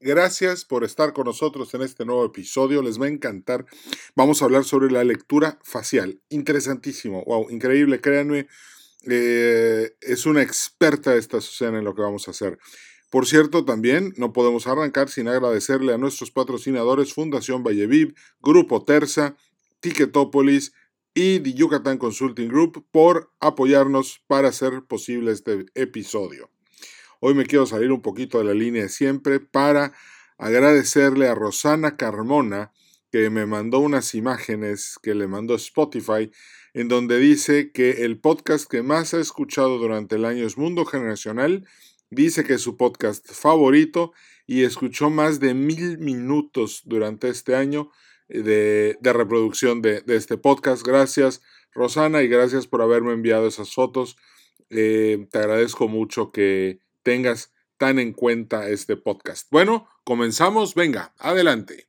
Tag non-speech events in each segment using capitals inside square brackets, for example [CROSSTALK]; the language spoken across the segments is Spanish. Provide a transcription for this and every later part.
Gracias por estar con nosotros en este nuevo episodio. Les va a encantar. Vamos a hablar sobre la lectura facial. Interesantísimo. Wow, increíble. Créanme, eh, es una experta esta Susana en lo que vamos a hacer. Por cierto, también no podemos arrancar sin agradecerle a nuestros patrocinadores Fundación Valleviv, Grupo Terza, Ticketopolis y The Yucatán Consulting Group por apoyarnos para hacer posible este episodio. Hoy me quiero salir un poquito de la línea de siempre para agradecerle a Rosana Carmona que me mandó unas imágenes que le mandó Spotify en donde dice que el podcast que más ha escuchado durante el año es Mundo Generacional, dice que es su podcast favorito y escuchó más de mil minutos durante este año de, reproducción de, este podcast. Gracias Rosana y gracias por haberme enviado esas fotos. Eh, te agradezco mucho que, tengas tan en cuenta este podcast. Bueno, comenzamos, venga, adelante.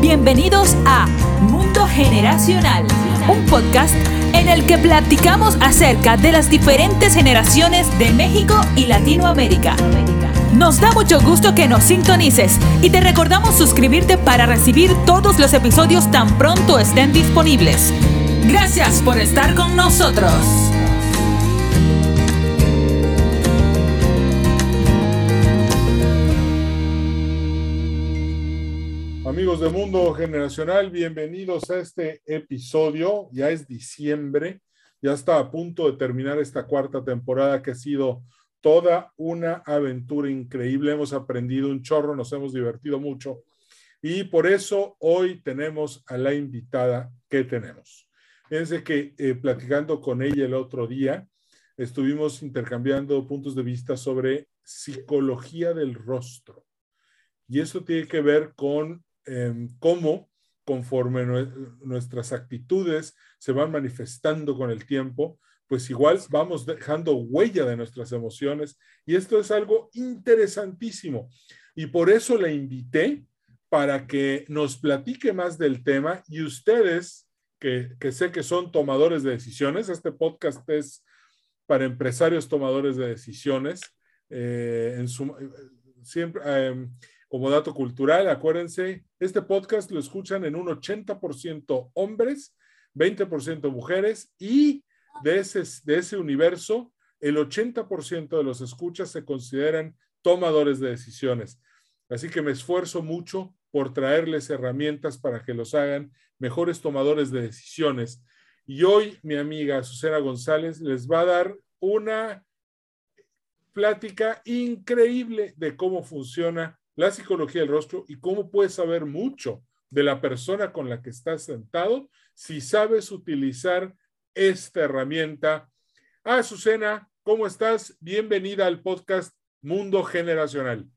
Bienvenidos a Mundo Generacional, un podcast en el que platicamos acerca de las diferentes generaciones de México y Latinoamérica. Nos da mucho gusto que nos sintonices y te recordamos suscribirte para recibir todos los episodios tan pronto estén disponibles. Gracias por estar con nosotros. Amigos de Mundo Generacional, bienvenidos a este episodio. Ya es diciembre, ya está a punto de terminar esta cuarta temporada que ha sido toda una aventura increíble. Hemos aprendido un chorro, nos hemos divertido mucho y por eso hoy tenemos a la invitada que tenemos. Fíjense que eh, platicando con ella el otro día, estuvimos intercambiando puntos de vista sobre psicología del rostro. Y eso tiene que ver con Em, cómo conforme nuestras actitudes se van manifestando con el tiempo, pues igual vamos dejando huella de nuestras emociones y esto es algo interesantísimo. Y por eso la invité para que nos platique más del tema y ustedes, que, sé que son tomadores de decisiones, este podcast es para empresarios tomadores de decisiones, eh, en su, eh, siempre, em, como dato cultural, acuérdense, este podcast lo escuchan en un 80% hombres, 20% mujeres y de ese, de ese universo, el 80% de los escuchas se consideran tomadores de decisiones. Así que me esfuerzo mucho por traerles herramientas para que los hagan mejores tomadores de decisiones. Y hoy mi amiga Susana González les va a dar una plática increíble de cómo funciona la psicología del rostro y cómo puedes saber mucho de la persona con la que estás sentado si sabes utilizar esta herramienta. Ah, Susana, ¿cómo estás? Bienvenida al podcast Mundo Generacional.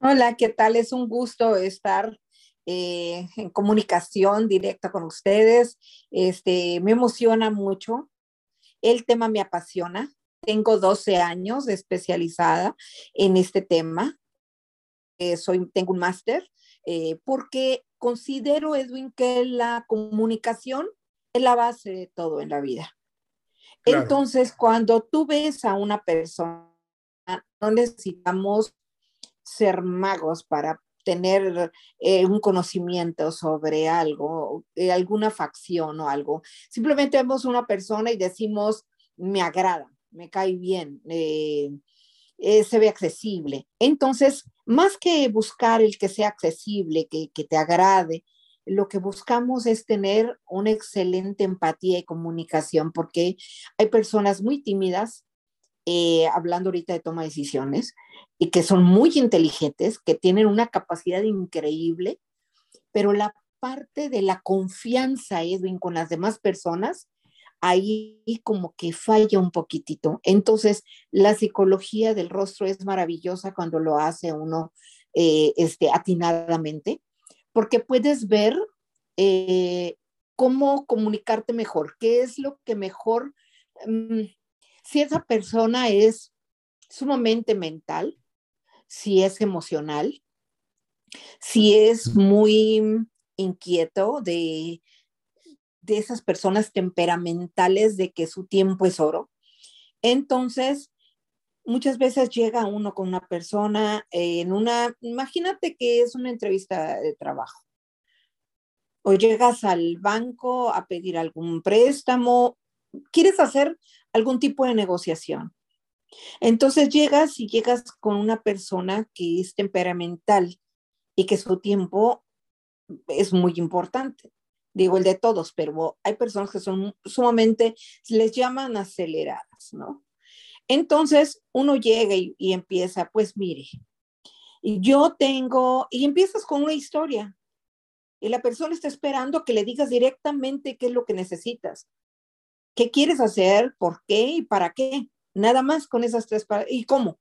Hola, ¿qué tal? Es un gusto estar eh, en comunicación directa con ustedes. Este, me emociona mucho. El tema me apasiona. Tengo 12 años especializada en este tema. Eh, soy, tengo un máster, eh, porque considero, Edwin, que la comunicación es la base de todo en la vida. Entonces, cuando tú ves a una persona, no necesitamos ser magos para tener eh, un conocimiento sobre algo, alguna facción o algo. Simplemente vemos una persona y decimos, me agrada, me cae bien, se ve accesible. Entonces, más que buscar el que sea accesible, que, te agrade, lo que buscamos es tener una excelente empatía y comunicación, porque hay personas muy tímidas, eh, hablando ahorita de toma de decisiones, y que son muy inteligentes, que tienen una capacidad increíble, pero la parte de la confianza, Edwin, con las demás personas, ahí como que falla un poquitito. Entonces, la psicología del rostro es maravillosa cuando lo hace uno eh, este, atinadamente, porque puedes ver eh, cómo comunicarte mejor, qué es lo que mejor, mm, si esa persona es sumamente mental, si es emocional, si es muy inquieto de de esas personas temperamentales de que su tiempo es oro. Entonces, muchas veces llega uno con una persona en una, imagínate que es una entrevista de trabajo. O llegas al banco a pedir algún préstamo, quieres hacer algún tipo de negociación. Entonces llegas y llegas con una persona que es temperamental y que su tiempo es muy importante. Digo el de todos, pero hay personas que son sumamente, les llaman aceleradas, ¿no? Entonces uno llega y, empieza, pues mire, yo tengo, y empiezas con una historia, y la persona está esperando que le digas directamente qué es lo que necesitas, qué quieres hacer, por qué y para qué. Nada más con esas tres ¿Y cómo?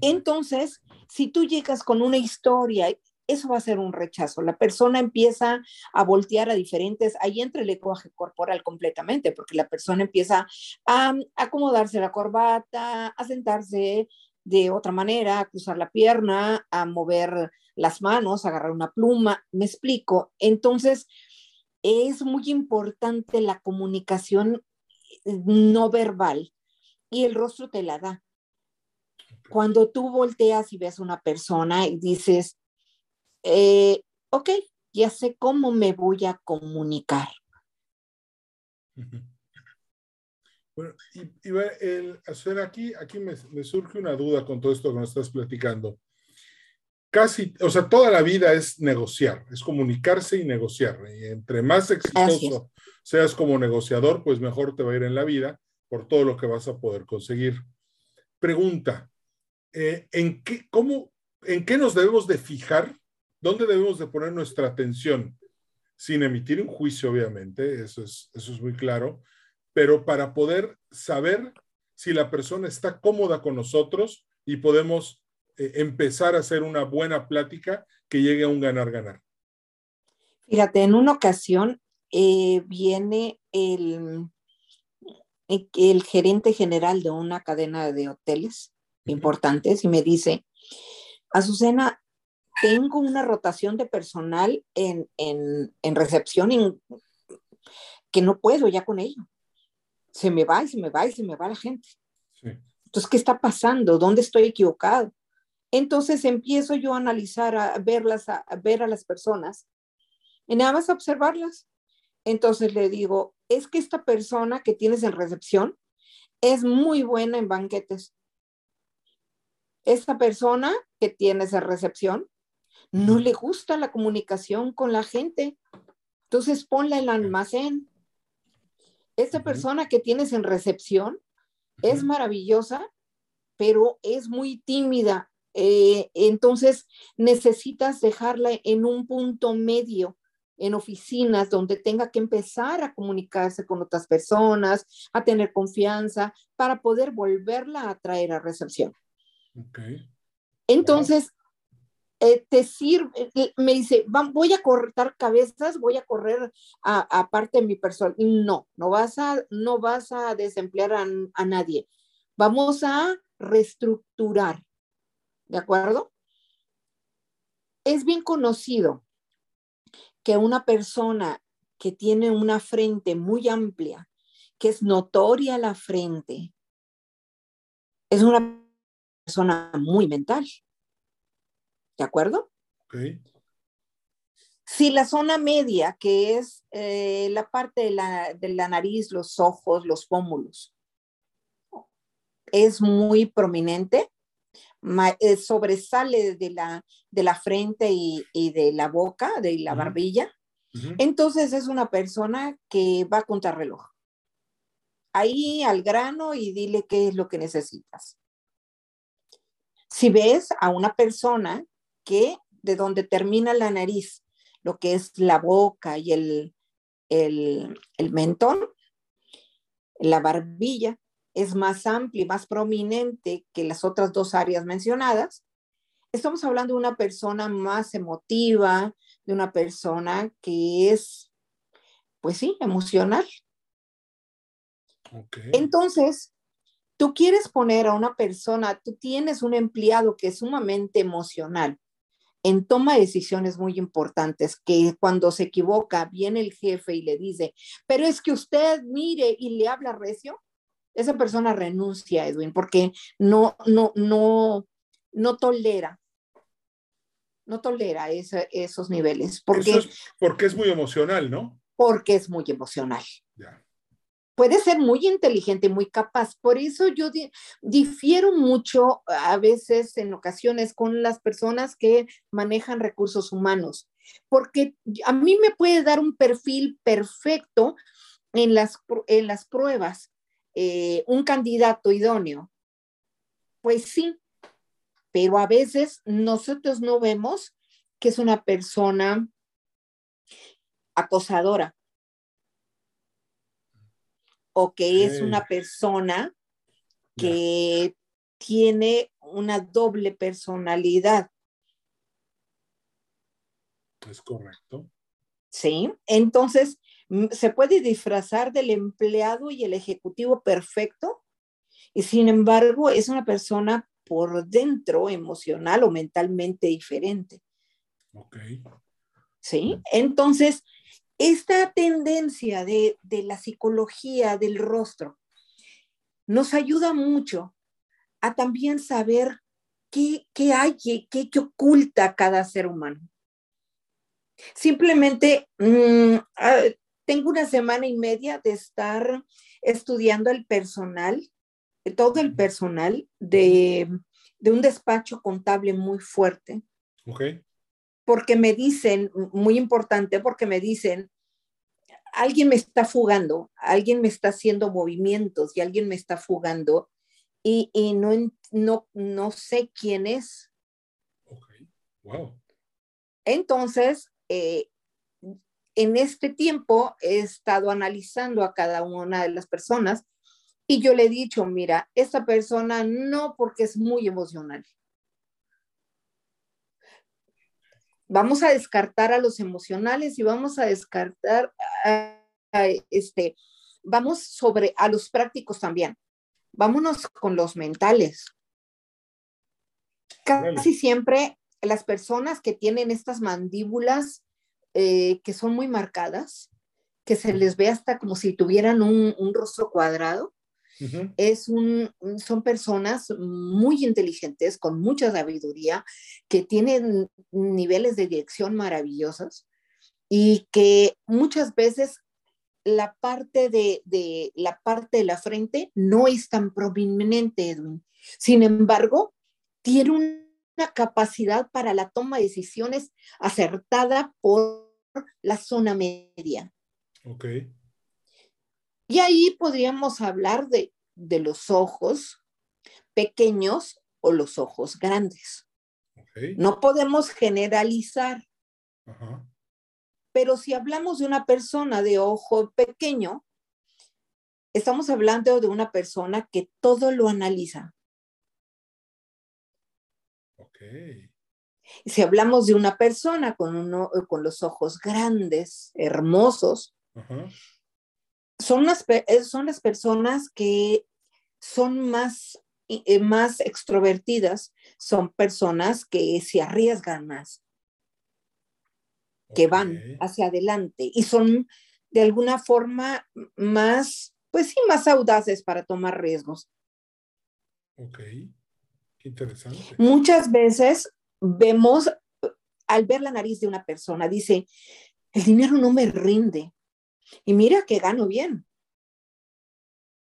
Entonces, si tú llegas con una historia, eso va a ser un rechazo. La persona empieza a voltear a diferentes, ahí entra el lenguaje corporal completamente, porque la persona empieza a acomodarse la corbata, a sentarse de otra manera, a cruzar la pierna, a mover las manos, a agarrar una pluma, me explico. Entonces, es muy importante la comunicación no verbal y el rostro te la da. Cuando tú volteas y ves una persona y dices, eh, ok, ya sé cómo me voy a comunicar. Bueno, y, el, hacer aquí, aquí me, me, surge una duda con todo esto que nos estás platicando. Casi, o sea, toda la vida es negociar, es comunicarse y negociar. Y entre más exitoso seas como negociador, pues mejor te va a ir en la vida por todo lo que vas a poder conseguir. Pregunta, eh, ¿en, qué, cómo, ¿en qué nos debemos de fijar? ¿Dónde debemos de poner nuestra atención? Sin emitir un juicio, obviamente, eso es, eso es muy claro, pero para poder saber si la persona está cómoda con nosotros y podemos eh, empezar a hacer una buena plática que llegue a un ganar-ganar. Fíjate, en una ocasión eh, viene el, el gerente general de una cadena de hoteles importantes y me dice, Azucena, tengo una rotación de personal en, recepción que no puedo ya con ello. Se me va y se me va y se me va la gente. Entonces, ¿qué está pasando? ¿Dónde estoy equivocado? Entonces empiezo yo a analizar, a verlas, a, ver a las personas y nada más a observarlas. Entonces le digo, es que esta persona que tienes en recepción es muy buena en banquetes. Esta persona que tienes en recepción no le gusta la comunicación con la gente. Entonces ponla en el almacén. Esta persona que tienes en recepción es maravillosa, pero es muy tímida. Eh, entonces necesitas dejarla en un punto medio en oficinas donde tenga que empezar a comunicarse con otras personas, a tener confianza para poder volverla a traer a recepción. Entonces, eh, te sirve, eh, me dice, voy a cortar cabezas, voy a correr aparte de mi persona. No, no vas a, no vas a desemplear a, a nadie. Vamos a reestructurar. ¿De acuerdo? Es bien conocido que una persona que tiene una frente muy amplia, que es notoria la frente, es una persona muy mental. ¿De acuerdo? Si la zona media, que es eh, la parte de la, de la, nariz, los ojos, los pómulos, es muy prominente, eh, sobresale de la, de la frente y, de la boca, de la barbilla, entonces es una persona que va a contar reloj. Ahí al grano y dile qué es lo que necesitas. Si ves a una persona que de donde termina la nariz, lo que es la boca y el, el, el mentón, la barbilla, es más amplia y más prominente que las otras dos áreas mencionadas, estamos hablando de una persona más emotiva, de una persona que es, pues sí, emocional. Entonces, tú quieres poner a una persona, tú tienes un empleado que es sumamente emocional en toma de decisiones muy importantes, que cuando se equivoca viene el jefe y le dice, pero es que usted mire y le habla recio, esa persona renuncia, Edwin, porque no, no, no, no tolera, no tolera esos niveles. Porque, es porque es muy emocional, ¿no? Porque es muy emocional. Ya. Puede ser muy inteligente, muy capaz. Por eso yo difiero mucho a veces, en ocasiones, con las personas que manejan recursos humanos, porque a mí me puede dar un perfil perfecto en las, en las pruebas, eh, un candidato idóneo. Pues sí, pero a veces nosotros no vemos que es una persona acosadora o que es una persona que tiene una doble personalidad. Es correcto. Sí, entonces se puede disfrazar del empleado y el ejecutivo perfecto y sin embargo es una persona por dentro emocional o mentalmente diferente. Ok. Sí, entonces esta tendencia de, la psicología del rostro nos ayuda mucho a también saber qué, hay, qué, qué, oculta cada ser humano. Simplemente mm, ah, tengo una semana y media de estar estudiando el personal, todo el personal de, un despacho contable muy fuerte. Ok. Porque me dicen, muy importante, porque me dicen, alguien me está fugando, alguien me está haciendo movimientos y alguien me está fugando y, no, no, no sé quién es. Ok, wow. Entonces, eh, en este tiempo he estado analizando a cada una de las personas y yo le he dicho, mira, esta persona no porque es muy emocional. Vamos a descartar a los emocionales y vamos a descartar a, este, vamos sobre a los prácticos también. Vámonos con los mentales. Casi siempre las personas que tienen estas mandíbulas eh, que son muy marcadas, que se les ve hasta como si tuvieran un, rostro cuadrado. Es un, son personas muy inteligentes, con mucha sabiduría, que tienen niveles de dirección maravillosos y que muchas veces la parte de, de, la parte de la frente no es tan prominente, Edwin. Sin embargo, tiene un capacidad para la toma de decisiones acertada por la zona media. Ok. Y ahí podríamos hablar de, de los ojos pequeños o los ojos grandes. Okay. No podemos generalizar. Pero si hablamos de una persona de ojo pequeño, estamos hablando de una persona que todo lo analiza. Si hablamos de una persona con, uno, con los ojos grandes, hermosos, son, las, eh, son las personas que son más, eh, más extrovertidas, son personas que se arriesgan más, que van hacia adelante y son de alguna forma más, pues sí, más audaces para tomar riesgos. Ok. Interesante. Muchas veces vemos, al ver la nariz de una persona, dice, el dinero no me rinde. Y mira que gano bien.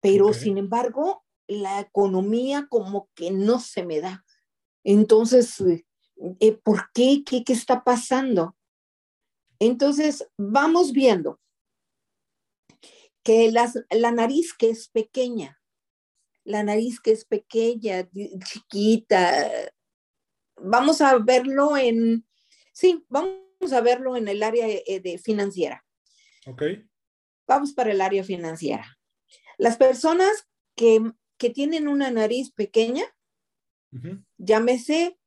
Pero sin embargo, la economía como que no se me da. Entonces, eh, ¿por qué? qué? ¿Qué está pasando? Entonces, vamos viendo que las, la nariz que es pequeña, la nariz que es pequeña, chiquita. Vamos a verlo en, sí, vamos a verlo en el área eh, de, financiera. Ok. Vamos para el área financiera. Las personas que, tienen una nariz pequeña, llámese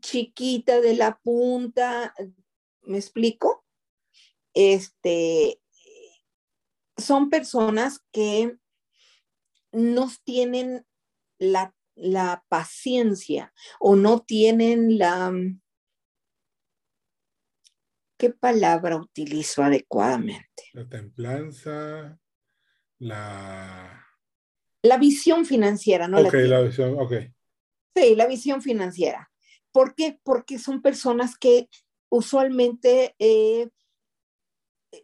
chiquita de la punta, ¿me explico? Este, son personas que no tienen la, paciencia o no tienen la... ¿Qué palabra utilizo adecuadamente? La templanza, la... La visión financiera, ¿no? Ok, la, visión, ok. Sí, la visión financiera. ¿Por qué? Porque son personas que usualmente eh,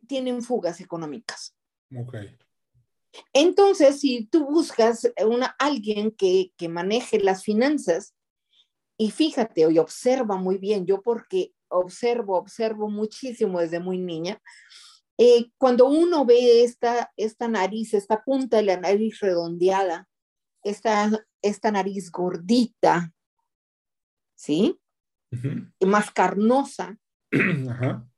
tienen fugas económicas. Ok. Entonces, si tú buscas una, alguien que, que maneje las finanzas, y fíjate, y observa muy bien, yo porque observo, observo muchísimo desde muy niña, eh, cuando uno ve esta, esta nariz, esta punta de la nariz redondeada, esta, esta nariz gordita, ¿sí? Más carnosa. [CLEARS THROAT]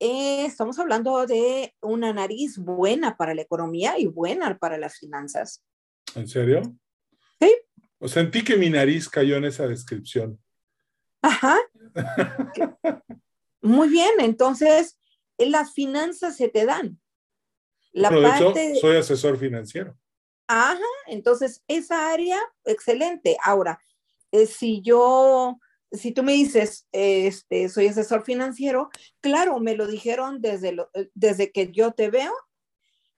Eh, estamos hablando de una nariz buena para la economía y buena para las finanzas. ¿En serio? Sí. O sentí que mi nariz cayó en esa descripción. Ajá. Muy bien, entonces las finanzas se te dan. La parte... soy asesor financiero. Ajá, entonces esa área, excelente. Ahora, eh, si yo, si tú me dices, este, soy asesor financiero, claro, me lo dijeron desde, lo, eh, desde que yo te veo,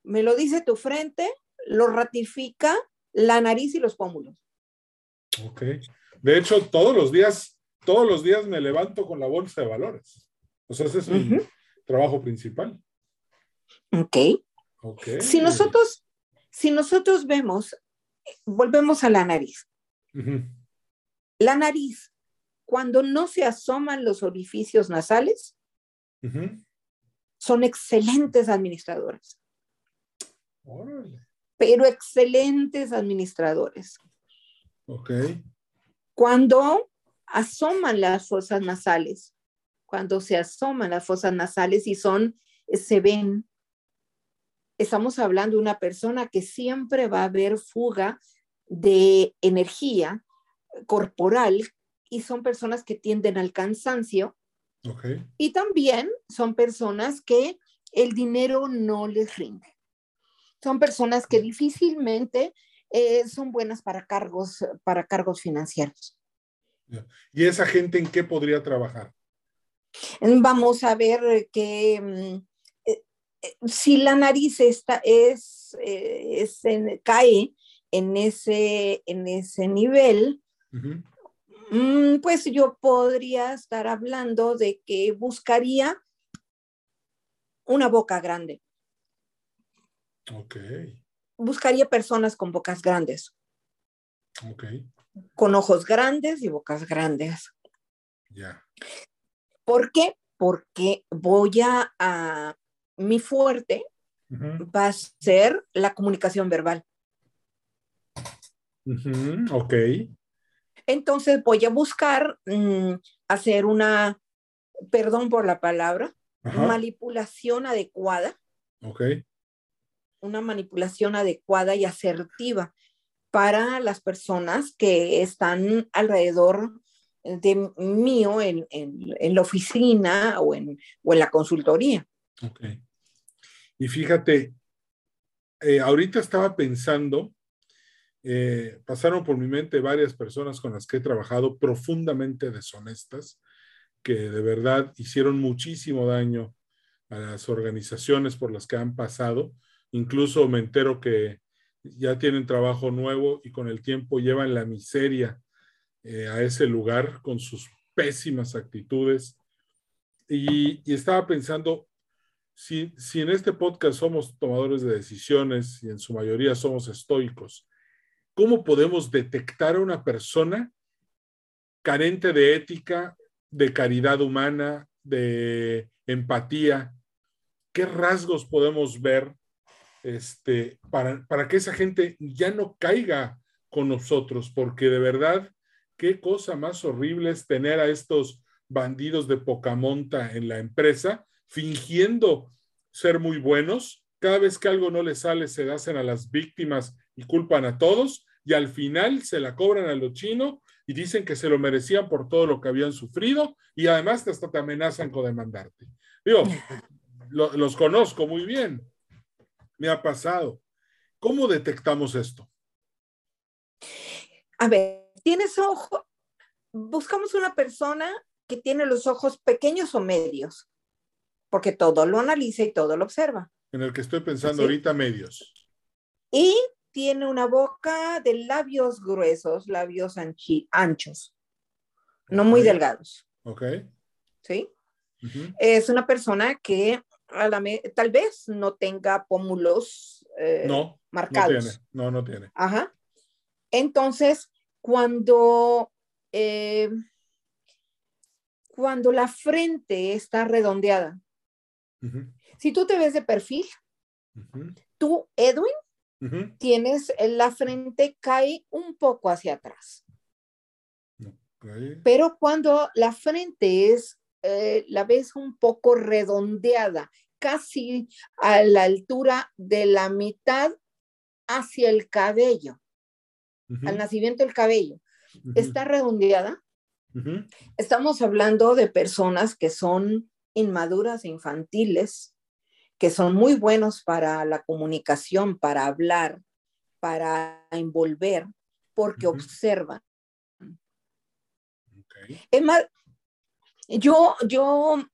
me lo dice tu frente, lo ratifica la nariz y los pómulos. Ok. De hecho, todos los días, todos los días me levanto con la bolsa de valores. O sea, ese es mi trabajo principal. Ok. okay. Si nosotros, si nosotros vemos, volvemos a la nariz. La nariz, cuando no se asoman los orificios nasales, son excelentes administradores. Pero excelentes administradores. Ok. Cuando asoman las fosas nasales, cuando se asoman las fosas nasales y son, se ven, estamos hablando de una persona que siempre va a haber fuga de energía corporal y son personas que tienden al cansancio. Okay. Y también son personas que el dinero no les rinde. Son personas que difícilmente eh, son buenas para cargos, para cargos financieros. ¿Y esa gente en qué podría trabajar? Vamos a ver que mm, eh, eh, si la nariz está, es, cae en ese, en ese nivel, mm, pues yo podría estar hablando de que buscaría una boca grande. Ok buscaría personas con bocas grandes. Ok. Con ojos grandes y bocas grandes. Ya. ¿Por qué? Porque voy a, mi fuerte va a ser la comunicación verbal. Ok. Entonces voy a buscar mm, hacer una, perdón por la palabra, manipulación adecuada. Ok una manipulación adecuada y asertiva para las personas que están alrededor de mío en, la oficina o en, la consultoría. Ok. Y fíjate, eh, ahorita estaba pensando, eh, pasaron por mi mente varias personas con las que he trabajado profundamente deshonestas, que de verdad hicieron muchísimo daño a las organizaciones por las que han pasado Incluso me entero que ya tienen trabajo nuevo y con el tiempo llevan la miseria eh, a ese lugar con sus pésimas actitudes. Y, estaba pensando, si, si en este podcast somos tomadores de decisiones y en su mayoría somos estoicos, ¿cómo podemos detectar a una persona carente de ética, de caridad humana, de empatía? ¿Qué rasgos podemos ver este, para, para que esa gente ya no caiga con nosotros, porque de verdad, qué cosa más horrible es tener a estos bandidos de poca monta en la empresa, fingiendo ser muy buenos. Cada vez que algo no les sale, se hacen a las víctimas y culpan a todos, y al final se la cobran a lo chino y dicen que se lo merecían por todo lo que habían sufrido, y además hasta te amenazan con demandarte. Digo, los conozco muy bien me ha pasado. ¿Cómo detectamos esto? A ver, tienes ojo, buscamos una persona que tiene los ojos pequeños o medios, porque todo lo analiza y todo lo observa. En el que estoy pensando ahorita, medios. Y tiene una boca de labios gruesos, labios anchos, no muy delgados. Ok. ¿Sí? Es una persona que tal vez no tenga pómulos eh, marcados. No, tiene. no, no tiene. Ajá. Entonces, cuando, eh, cuando la frente está redondeada, si tú te ves de perfil, tú, Edwin, tienes la frente cae un poco hacia atrás. Pero cuando la frente es, eh, la ves un poco redondeada, casi a la altura de la mitad hacia el cabello, al nacimiento del cabello, está redondeada. Estamos hablando de personas que son inmaduras e infantiles, que son muy buenos para la comunicación, para hablar, para envolver, porque observan. Es más, yo, yo,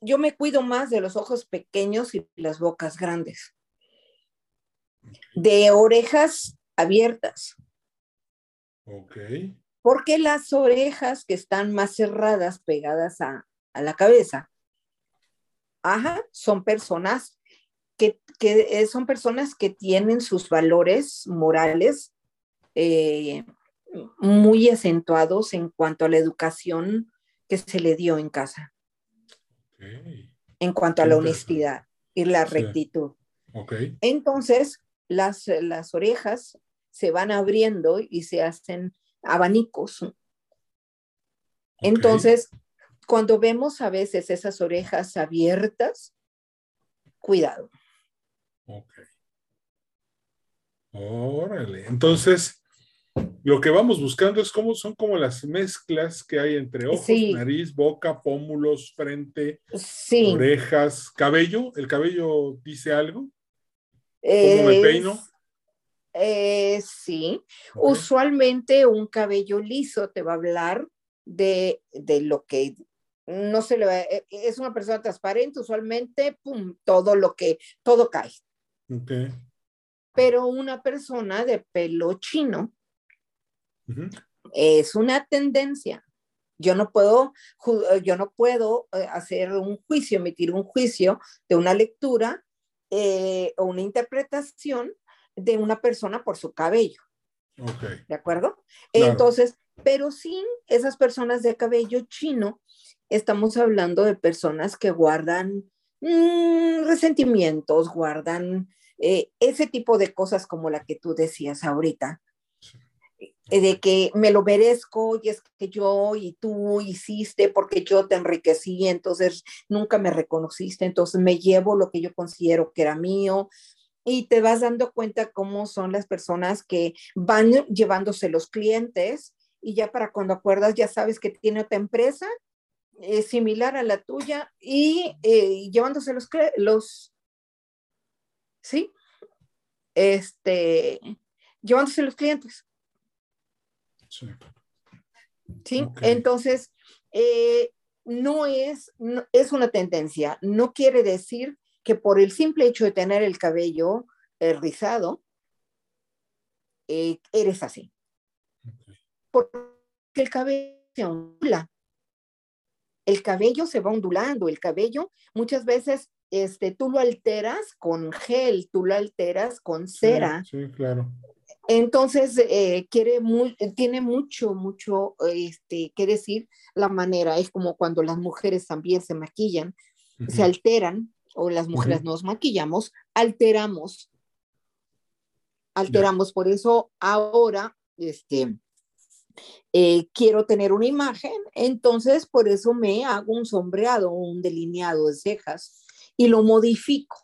yo me cuido más de los ojos pequeños y las bocas grandes, de orejas abiertas. Ok. Porque las orejas que están más cerradas, pegadas a, a la cabeza, ajá, son personas que, que, son personas que tienen sus valores morales eh, muy acentuados en cuanto a la educación que se le dio en casa. En cuanto a la honestidad y la rectitud. Entonces, las, las orejas se van abriendo y se hacen abanicos. Entonces, cuando vemos a veces esas orejas abiertas, cuidado. Ok. Órale. Entonces, lo que vamos buscando es cómo son como las mezclas que hay entre ojos, nariz, boca, pómulos, frente, orejas, cabello. ¿El cabello dice algo? ¿Cómo me peino? Eh, sí. Usualmente un cabello liso te va a hablar de, de lo que no se le va, e, es una persona transparente, usualmente, pum, todo lo que, todo cae. Okay. Pero una persona de pelo chino es una tendencia. Yo no puedo, yo no puedo eh, hacer un juicio, emitir un juicio de una lectura eh, o una interpretación de una persona por su cabello. Okay. ¿De acuerdo? Entonces, pero sin esas personas de cabello chino, estamos hablando de personas que guardan mm, resentimientos, guardan eh, ese tipo de cosas como la que tú decías ahorita, eh, de que me lo merezco y es que yo y tú hiciste porque yo te enriquecí, entonces nunca me reconociste, entonces me llevo lo que yo considero que era mío. Y te vas dando cuenta cómo son las personas que van llevándose los clientes y ya para cuando acuerdas ya sabes que tiene otra empresa eh, similar a la tuya y eh, llevándose los, los, ¿sí? Este, llevándose los clientes. Sí. ¿Sí? Entonces, eh, no es, es una tendencia, no quiere decir que por el simple hecho de tener el cabello rizado, eres así. Porque el cabello se ondula el cabello se va ondulando, el cabello muchas veces este, tú lo alteras con gel, tú lo alteras con cera. Sí, claro. Entonces, eh, quiere tiene mucho, mucho este, que decir la manera. Es como cuando las mujeres también se maquillan, se alteran, o las mujeres nos maquillamos, alteramos. Alteramos. Por eso ahora, este, eh, quiero tener una imagen, entonces por eso me hago un sombreado un delineado de cejas y lo modifico.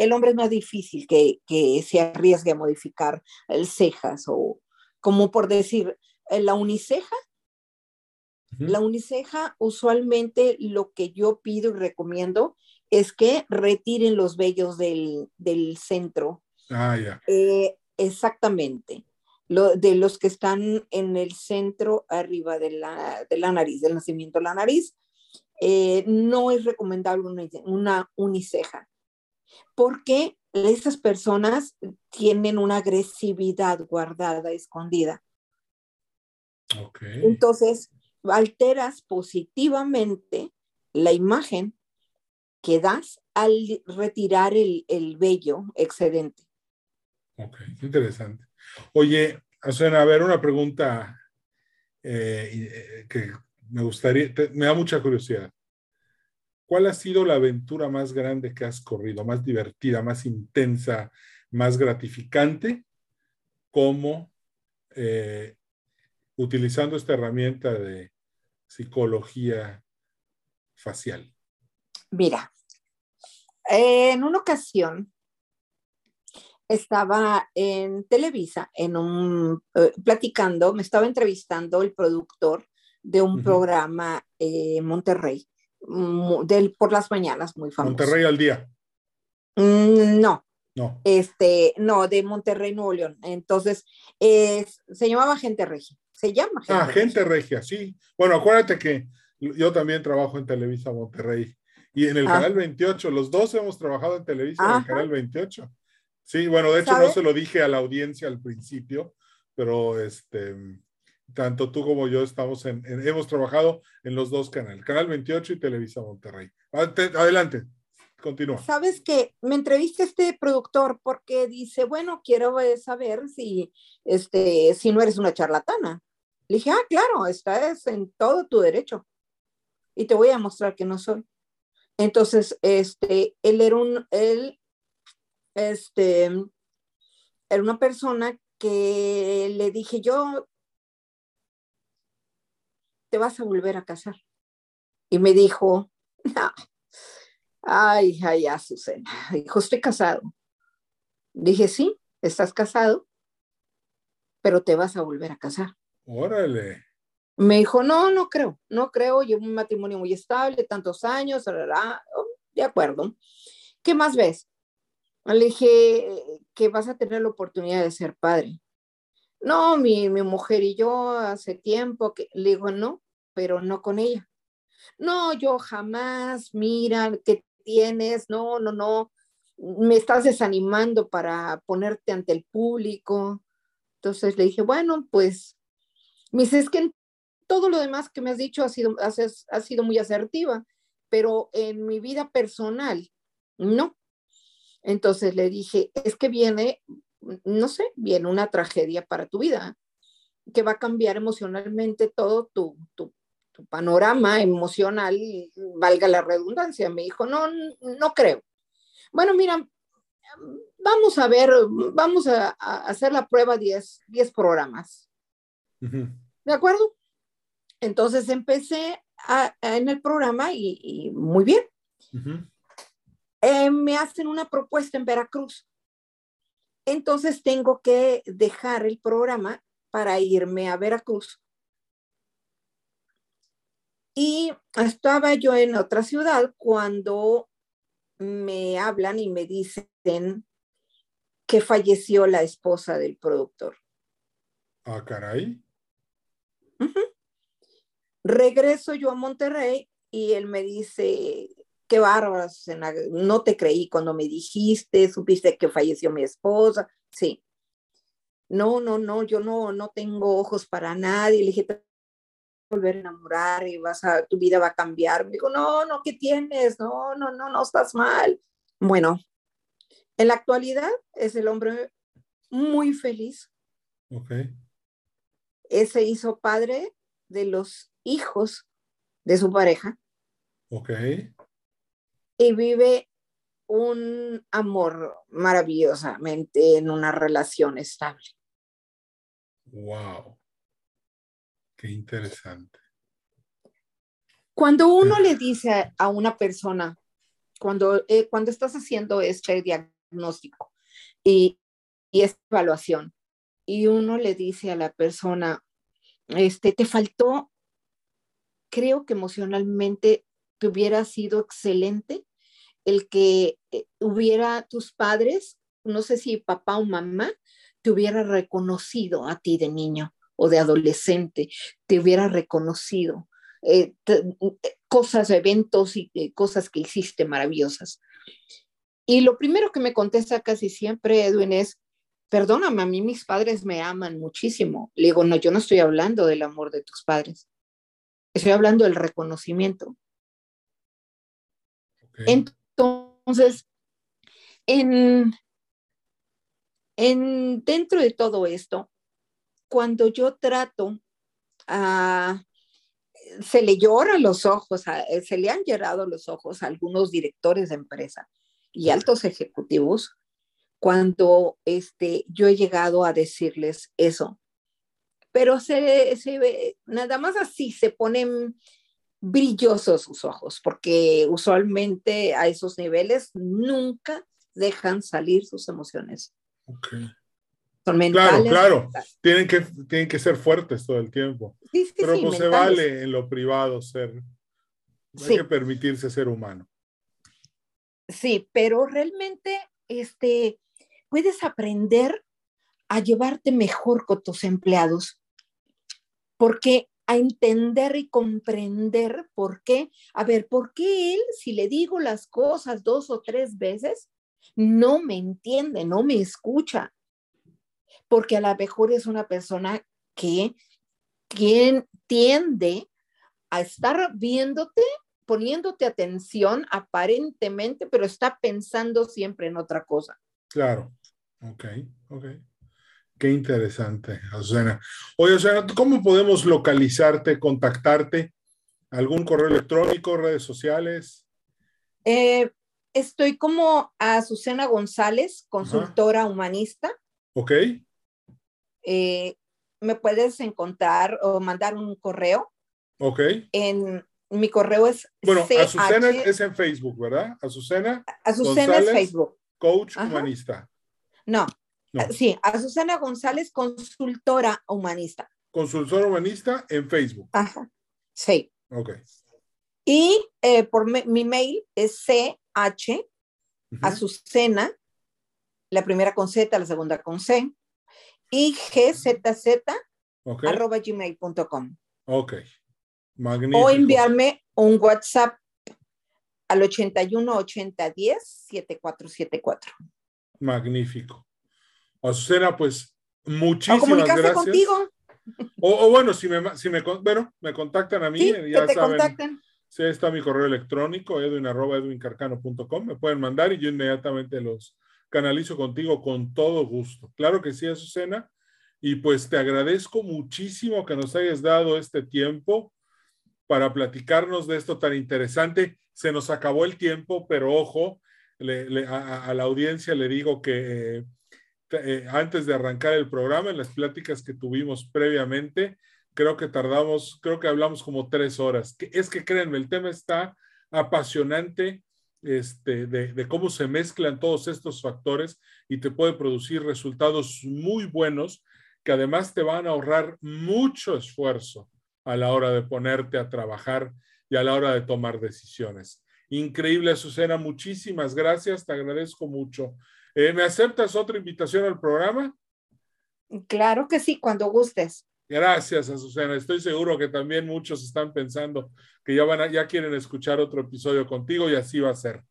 El hombre es más difícil que, que se arriesgue a modificar el cejas o como por decir, eh, la uniceja. La uniceja usualmente lo que yo pido y recomiendo es que retiren los vellos del, del centro. Ah, ya. Eh, exactamente de los que están en el centro arriba de la, de la nariz, del nacimiento de la nariz, eh, no es recomendable una, una, uniceja, porque esas personas tienen una agresividad guardada, escondida. Okay. Entonces, alteras positivamente la imagen que das al retirar el, el vello excedente. Ok, interesante. Oye, Azuena, a ver, una pregunta eh, eh, que me gustaría, te, me da mucha curiosidad. ¿Cuál ha sido la aventura más grande que has corrido, más divertida, más intensa, más gratificante, como eh, utilizando esta herramienta de psicología facial? Mira, en una ocasión estaba en Televisa, en un, eh, platicando, me estaba entrevistando el productor de un programa eh, en Monterrey, del, por las mañanas, muy famoso. Monterrey al día. Mm, no, No. este, no, de Monterrey, Nuevo León. Entonces, es- se llamaba Gente Regia, se llama Gente Ah, Regia. gente regia, sí. Bueno, acuérdate que yo también trabajo en Televisa Monterrey y en el Ah. canal 28, los dos hemos trabajado en Televisa en el Ajá. canal 28. Sí, bueno, de hecho no se lo dije a la audiencia al principio, pero este, tanto tú como yo estamos en, en- hemos trabajado en los dos canales, Canal 28 y Televisa Monterrey. Ante- Adelante, continúa. Sabes que me entrevista este productor porque dice, bueno, quiero saber si, este, si no eres una charlatana. Le dije, ah, claro, estás en todo tu derecho. Y te voy a mostrar que no soy. Entonces, este, él era un, él, este, era una persona que le dije, yo te vas a volver a casar. Y me dijo, no, Ay, ay, Azucena. Dijo, estoy casado. Dije, sí, estás casado, pero te vas a volver a casar. Órale. Me dijo, no, no creo, no creo, llevo un matrimonio muy estable, tantos años, rará. Oh, de acuerdo. ¿Qué más ves? Le dije que vas a tener la oportunidad de ser padre. No, mi, mi mujer y yo hace tiempo que le digo, no, pero no con ella. No, yo jamás, mira, ¿qué tienes? No, no, no, me estás desanimando para ponerte ante el público. Entonces le dije, bueno, pues, me dice, es que todo lo demás que me has dicho ha sido, ha sido muy asertiva, pero en mi vida personal, no. Entonces le dije, es que viene, no sé, viene una tragedia para tu vida, que va a cambiar emocionalmente todo tu, tu, tu panorama emocional, valga la redundancia. Me dijo, no, no creo. Bueno, mira, vamos a ver, vamos a, a hacer la prueba 10, 10 programas. Uh -huh. ¿De acuerdo? Entonces empecé a, a, en el programa y, y muy bien. Uh -huh. eh, me hacen una propuesta en Veracruz. Entonces tengo que dejar el programa para irme a Veracruz. Y estaba yo en otra ciudad cuando me hablan y me dicen que falleció la esposa del productor. Ah, caray. Uh -huh. Regreso yo a Monterrey y él me dice, qué bárbaro, no te creí cuando me dijiste, supiste que falleció mi esposa. Sí. No, no, no, yo no, no tengo ojos para nadie. Le dije, te volver a enamorar y vas a, tu vida va a cambiar. Me dijo, no, no, ¿qué tienes? No, no, no, no estás mal. Bueno, en la actualidad es el hombre muy feliz. Ok. Ese hizo padre de los hijos de su pareja. Ok. Y vive un amor maravillosamente en una relación estable. Wow. Qué interesante. Cuando uno le dice a una persona, cuando, eh, cuando estás haciendo este diagnóstico y, y esta evaluación, y uno le dice a la persona, este, te faltó, creo que emocionalmente te hubiera sido excelente el que eh, hubiera tus padres, no sé si papá o mamá, te hubiera reconocido a ti de niño o de adolescente, te hubiera reconocido eh, te, cosas, eventos y eh, cosas que hiciste maravillosas. Y lo primero que me contesta casi siempre, Edwin, es, perdóname, a mí mis padres me aman muchísimo. Le digo, no, yo no estoy hablando del amor de tus padres. Estoy hablando del reconocimiento. Entonces, en, en, dentro de todo esto, cuando yo trato a se le lloran los ojos, se le han llorado los ojos a algunos directores de empresa y altos ejecutivos cuando este, yo he llegado a decirles eso. Pero se, se nada más así se ponen brillosos sus ojos, porque usualmente a esos niveles nunca dejan salir sus emociones. Son mentales. Claro, claro. Tienen que, tienen que ser fuertes todo el tiempo. Pero no pues se vale en lo privado ser. Hay que permitirse ser humano. Sí, pero realmente este, puedes aprender a llevarte mejor con tus empleados, porque a entender y comprender por qué, a ver, ¿por qué él, si le digo las cosas dos o tres veces, no me entiende, no me escucha? Porque a lo mejor es una persona que quien tiende a estar viéndote poniéndote atención aparentemente, pero está pensando siempre en otra cosa. Claro, ok, ok. Qué interesante, Azucena. Oye, Azucena, ¿cómo podemos localizarte, contactarte? ¿Algún correo electrónico, redes sociales? Eh, estoy como Azucena González, consultora humanista. Ok. Eh, me puedes encontrar o mandar un correo. Ok. En mi correo es. Bueno, Azucena es en Facebook, ¿verdad? Azucena. Azucena es Facebook. Coach humanista. No. Sí, Azucena González, consultora humanista. Consultora humanista en Facebook. Ajá. Sí. Ok. Y eh, por mi mail es CH, Azucena, la primera con Z, la segunda con C, y GZZ, arroba gmail.com. Ok. O enviarme un WhatsApp al 81 80 10 7474. Magnífico. Azucena, pues muchísimas gracias. contigo. O, bueno, si me, si me, bueno, me contactan a mí, ya te saben. Contacten. Sí, está mi correo electrónico, edwin arroba edwincarcano.com. Me pueden mandar y yo inmediatamente los canalizo contigo con todo gusto. Claro que sí, Azucena. Y pues te agradezco muchísimo que nos hayas dado este tiempo para platicarnos de esto tan interesante. Se nos acabó el tiempo, pero ojo, a, la audiencia le digo que eh, antes de arrancar el programa, en las pláticas que tuvimos previamente, creo que tardamos, creo que hablamos como tres horas. Es que créanme, el tema está apasionante este, de, de, cómo se mezclan todos estos factores y te puede producir resultados muy buenos que además te van a ahorrar mucho esfuerzo a la hora de ponerte a trabajar y a la hora de tomar decisiones. Increíble, Azucena. Muchísimas gracias. Te agradezco mucho. Eh, ¿Me aceptas otra invitación al programa? Claro que sí, cuando gustes. Gracias, Azucena. Estoy seguro que también muchos están pensando que ya, van ya quieren escuchar otro episodio contigo y así va a ser.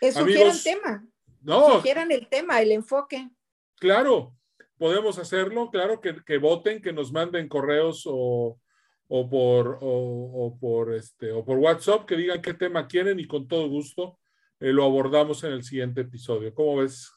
Eso el tema. No. Sugieran el tema, el enfoque. Claro, podemos hacerlo. Claro que, que voten, que nos manden correos o, o por, o, por, este, o por WhatsApp, que digan qué tema quieren y con todo gusto eh, lo abordamos en el siguiente episodio. ¿Cómo ves?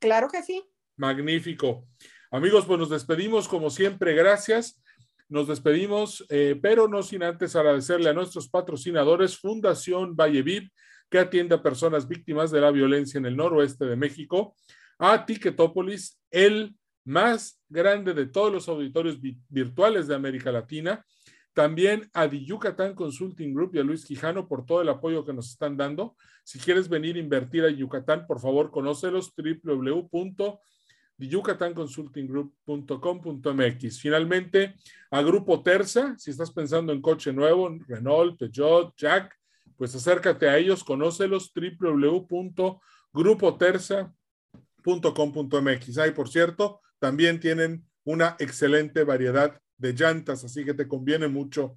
Claro que sí. Magnífico. Amigos, pues nos despedimos como siempre. Gracias. Nos despedimos, eh, pero no sin antes agradecerle a nuestros patrocinadores, Fundación Valle Viv, que atiende a personas víctimas de la violencia en el noroeste de México, a Ticketopolis, el más grande de todos los auditorios virtuales de América Latina, también a The Yucatán Consulting Group y a Luis Quijano por todo el apoyo que nos están dando. Si quieres venir a invertir a Yucatán, por favor, conócelos www.yucatanconsultinggroup.com.mx. Finalmente, a Grupo Terza, si estás pensando en coche nuevo, Renault, Peugeot, Jack, pues acércate a ellos, conócelos www.grupoterza.com.mx. Ahí, por cierto, también tienen una excelente variedad de llantas, así que te conviene mucho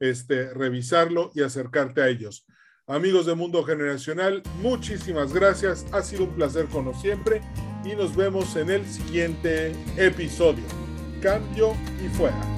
este, revisarlo y acercarte a ellos. Amigos de Mundo Generacional, muchísimas gracias. Ha sido un placer como siempre y nos vemos en el siguiente episodio. Cambio y fuera.